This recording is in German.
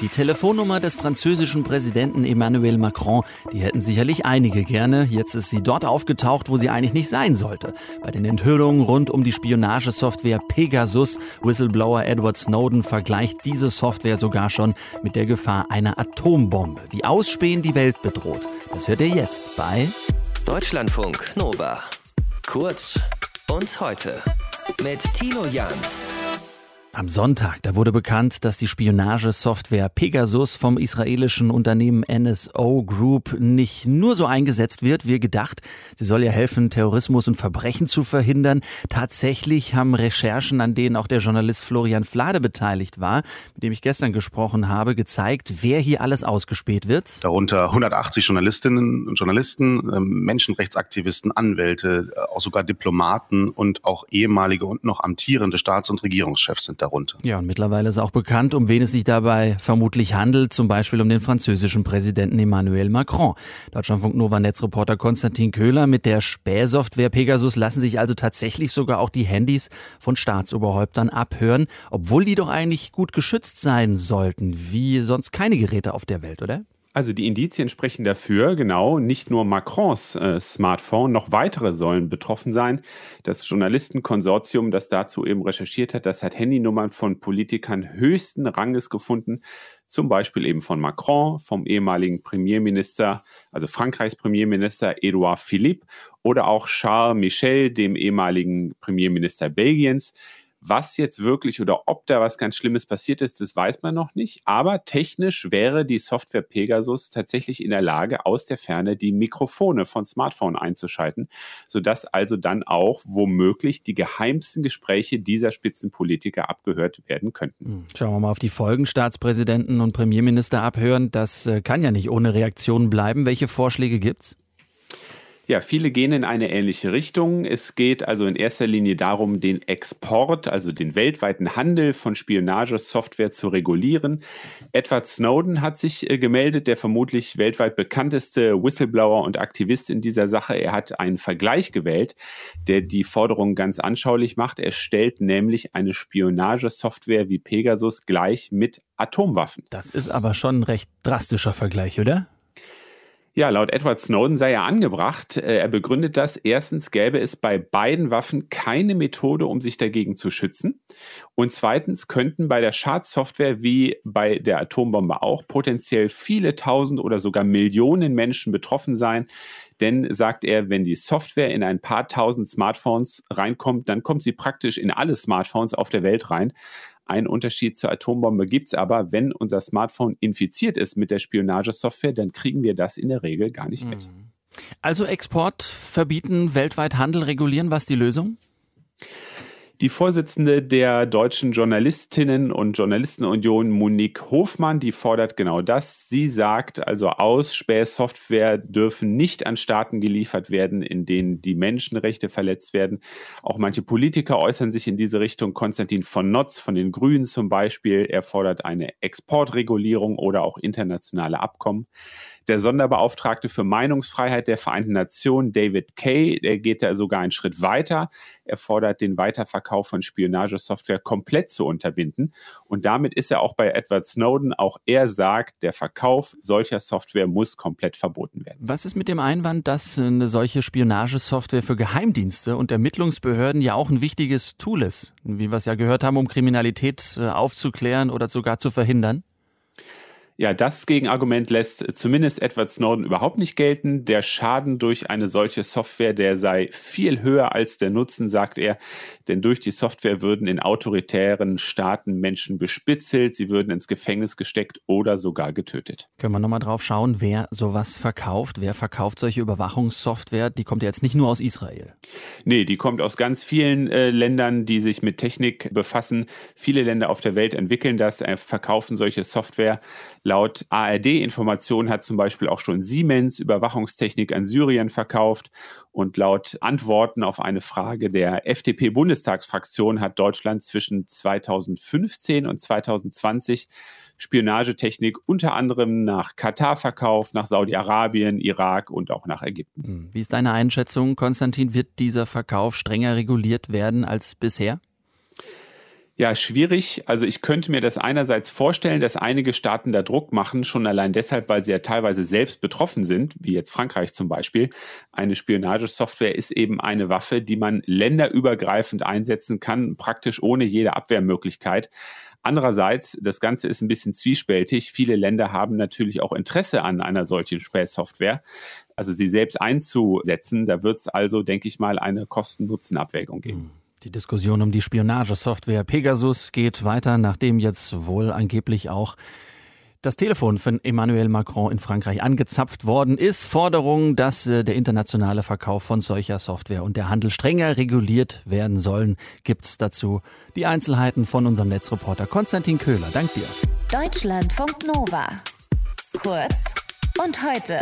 Die Telefonnummer des französischen Präsidenten Emmanuel Macron, die hätten sicherlich einige gerne. Jetzt ist sie dort aufgetaucht, wo sie eigentlich nicht sein sollte. Bei den Enthüllungen rund um die Spionagesoftware Pegasus. Whistleblower Edward Snowden vergleicht diese Software sogar schon mit der Gefahr einer Atombombe. Wie Ausspähen die Welt bedroht. Das hört ihr jetzt bei Deutschlandfunk Nova. Kurz und heute mit Tino Jan. Am Sonntag, da wurde bekannt, dass die Spionagesoftware Pegasus vom israelischen Unternehmen NSO Group nicht nur so eingesetzt wird, wie gedacht. Sie soll ja helfen, Terrorismus und Verbrechen zu verhindern. Tatsächlich haben Recherchen, an denen auch der Journalist Florian Flade beteiligt war, mit dem ich gestern gesprochen habe, gezeigt, wer hier alles ausgespäht wird. Darunter 180 Journalistinnen und Journalisten, ähm, Menschenrechtsaktivisten, Anwälte, äh, auch sogar Diplomaten und auch ehemalige und noch amtierende Staats- und Regierungschefs sind da darunter. Ja, und mittlerweile ist auch bekannt, um wen es sich dabei vermutlich handelt, zum Beispiel um den französischen Präsidenten Emmanuel Macron. Deutschlandfunk Nova Netzreporter Konstantin Köhler mit der Spähsoftware Pegasus lassen sich also tatsächlich sogar auch die Handys von Staatsoberhäuptern abhören, obwohl die doch eigentlich gut geschützt sein sollten, wie sonst keine Geräte auf der Welt, oder? Also die Indizien sprechen dafür, genau, nicht nur Macrons äh, Smartphone, noch weitere sollen betroffen sein. Das Journalistenkonsortium, das dazu eben recherchiert hat, das hat Handynummern von Politikern höchsten Ranges gefunden, zum Beispiel eben von Macron, vom ehemaligen Premierminister, also Frankreichs Premierminister Edouard Philippe oder auch Charles Michel, dem ehemaligen Premierminister Belgiens. Was jetzt wirklich oder ob da was ganz Schlimmes passiert ist, das weiß man noch nicht. Aber technisch wäre die Software Pegasus tatsächlich in der Lage, aus der Ferne die Mikrofone von Smartphone einzuschalten, sodass also dann auch womöglich die geheimsten Gespräche dieser Spitzenpolitiker abgehört werden könnten. Hm, schauen wir mal auf die Folgen. Staatspräsidenten und Premierminister abhören. Das äh, kann ja nicht ohne Reaktion bleiben. Welche Vorschläge gibt's? Ja, viele gehen in eine ähnliche Richtung. Es geht also in erster Linie darum, den Export, also den weltweiten Handel von Spionagesoftware zu regulieren. Edward Snowden hat sich äh, gemeldet, der vermutlich weltweit bekannteste Whistleblower und Aktivist in dieser Sache. Er hat einen Vergleich gewählt, der die Forderung ganz anschaulich macht. Er stellt nämlich eine Spionagesoftware wie Pegasus gleich mit Atomwaffen. Das ist aber schon ein recht drastischer Vergleich, oder? Ja, laut Edward Snowden sei er angebracht. Äh, er begründet das. Erstens gäbe es bei beiden Waffen keine Methode, um sich dagegen zu schützen. Und zweitens könnten bei der Schadsoftware wie bei der Atombombe auch potenziell viele tausend oder sogar Millionen Menschen betroffen sein. Denn, sagt er, wenn die Software in ein paar tausend Smartphones reinkommt, dann kommt sie praktisch in alle Smartphones auf der Welt rein. Ein Unterschied zur Atombombe gibt es aber, wenn unser Smartphone infiziert ist mit der Spionagesoftware, dann kriegen wir das in der Regel gar nicht mit. Mhm. Also Export verbieten, weltweit Handel regulieren, was die Lösung? Die Vorsitzende der Deutschen Journalistinnen und Journalistenunion, Monique Hofmann, die fordert genau das. Sie sagt also aus, Spähsoftware dürfen nicht an Staaten geliefert werden, in denen die Menschenrechte verletzt werden. Auch manche Politiker äußern sich in diese Richtung. Konstantin von Notz von den Grünen zum Beispiel, er fordert eine Exportregulierung oder auch internationale Abkommen. Der Sonderbeauftragte für Meinungsfreiheit der Vereinten Nationen, David Kay, der geht da sogar einen Schritt weiter. Er fordert den Weiterverkauf von Spionagesoftware komplett zu unterbinden. Und damit ist er auch bei Edward Snowden. Auch er sagt, der Verkauf solcher Software muss komplett verboten werden. Was ist mit dem Einwand, dass eine solche Spionagesoftware für Geheimdienste und Ermittlungsbehörden ja auch ein wichtiges Tool ist, wie wir es ja gehört haben, um Kriminalität äh, aufzuklären oder sogar zu verhindern? Ja, das Gegenargument lässt zumindest Edward Snowden überhaupt nicht gelten. Der Schaden durch eine solche Software, der sei viel höher als der Nutzen, sagt er. Denn durch die Software würden in autoritären Staaten Menschen bespitzelt, sie würden ins Gefängnis gesteckt oder sogar getötet. Können wir nochmal drauf schauen, wer sowas verkauft? Wer verkauft solche Überwachungssoftware? Die kommt ja jetzt nicht nur aus Israel. Nee, die kommt aus ganz vielen äh, Ländern, die sich mit Technik befassen. Viele Länder auf der Welt entwickeln das, äh, verkaufen solche Software. Laut ARD-Informationen hat zum Beispiel auch schon Siemens Überwachungstechnik an Syrien verkauft. Und laut Antworten auf eine Frage der FDP-Bundestagsfraktion hat Deutschland zwischen 2015 und 2020 Spionagetechnik unter anderem nach Katar verkauft, nach Saudi-Arabien, Irak und auch nach Ägypten. Hm. Wie ist deine Einschätzung, Konstantin? Wird dieser Verkauf strenger reguliert werden als bisher? Ja, schwierig. Also ich könnte mir das einerseits vorstellen, dass einige Staaten da Druck machen, schon allein deshalb, weil sie ja teilweise selbst betroffen sind, wie jetzt Frankreich zum Beispiel. Eine Spionagesoftware ist eben eine Waffe, die man länderübergreifend einsetzen kann, praktisch ohne jede Abwehrmöglichkeit. Andererseits, das Ganze ist ein bisschen zwiespältig. Viele Länder haben natürlich auch Interesse an einer solchen Spähsoftware. Also sie selbst einzusetzen, da wird es also, denke ich mal, eine Kosten-Nutzen-Abwägung geben. Hm. Die Diskussion um die Spionagesoftware Pegasus geht weiter, nachdem jetzt wohl angeblich auch das Telefon von Emmanuel Macron in Frankreich angezapft worden ist. Forderung, dass äh, der internationale Verkauf von solcher Software und der Handel strenger reguliert werden sollen, gibt's dazu die Einzelheiten von unserem Netzreporter Konstantin Köhler. Dank dir. Deutschlandfunk Nova. Kurz und heute.